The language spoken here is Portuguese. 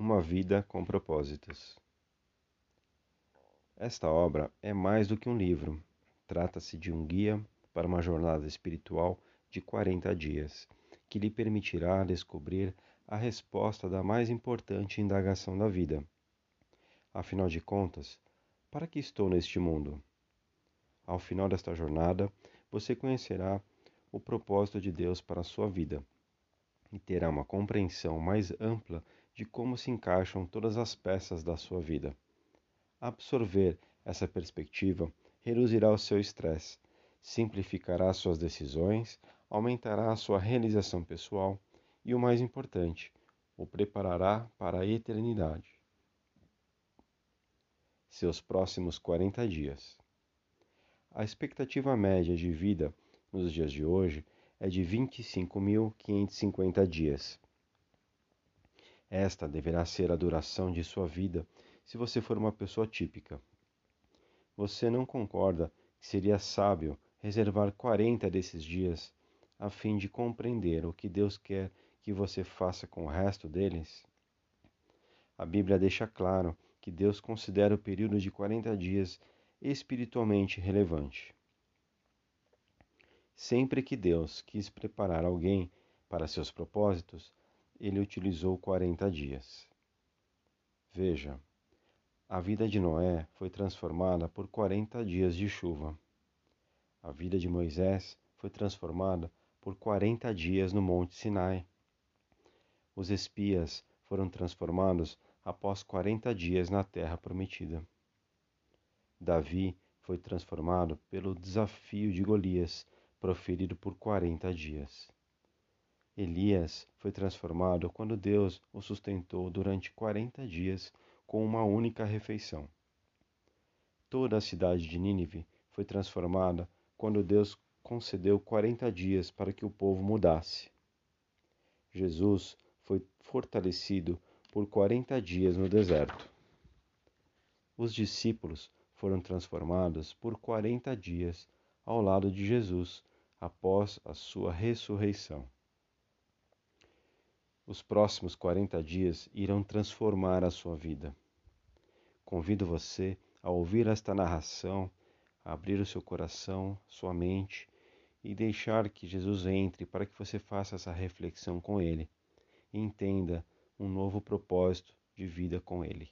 Uma vida com propósitos. Esta obra é mais do que um livro. Trata-se de um guia para uma jornada espiritual de 40 dias, que lhe permitirá descobrir a resposta da mais importante indagação da vida. Afinal de contas, para que estou neste mundo? Ao final desta jornada, você conhecerá o propósito de Deus para a sua vida e terá uma compreensão mais ampla de como se encaixam todas as peças da sua vida. Absorver essa perspectiva reduzirá o seu estresse, simplificará suas decisões, aumentará a sua realização pessoal e, o mais importante, o preparará para a eternidade. Seus próximos 40 dias. A expectativa média de vida nos dias de hoje é de 25.550 dias. Esta deverá ser a duração de sua vida se você for uma pessoa típica. Você não concorda que seria sábio reservar 40 desses dias a fim de compreender o que Deus quer que você faça com o resto deles? A Bíblia deixa claro que Deus considera o período de 40 dias espiritualmente relevante. Sempre que Deus quis preparar alguém para seus propósitos, ele utilizou 40 dias. Veja, a vida de Noé foi transformada por 40 dias de chuva. A vida de Moisés foi transformada por 40 dias no Monte Sinai. Os espias foram transformados após 40 dias na terra prometida. Davi foi transformado pelo desafio de Golias, proferido por 40 dias. Elias foi transformado quando Deus o sustentou durante 40 dias com uma única refeição. Toda a cidade de Nínive foi transformada quando Deus concedeu 40 dias para que o povo mudasse. Jesus foi fortalecido por 40 dias no deserto. Os discípulos foram transformados por 40 dias ao lado de Jesus após a sua ressurreição. Os próximos 40 dias irão transformar a sua vida. Convido você a ouvir esta narração, a abrir o seu coração, sua mente e deixar que Jesus entre para que você faça essa reflexão com Ele e entenda um novo propósito de vida com Ele.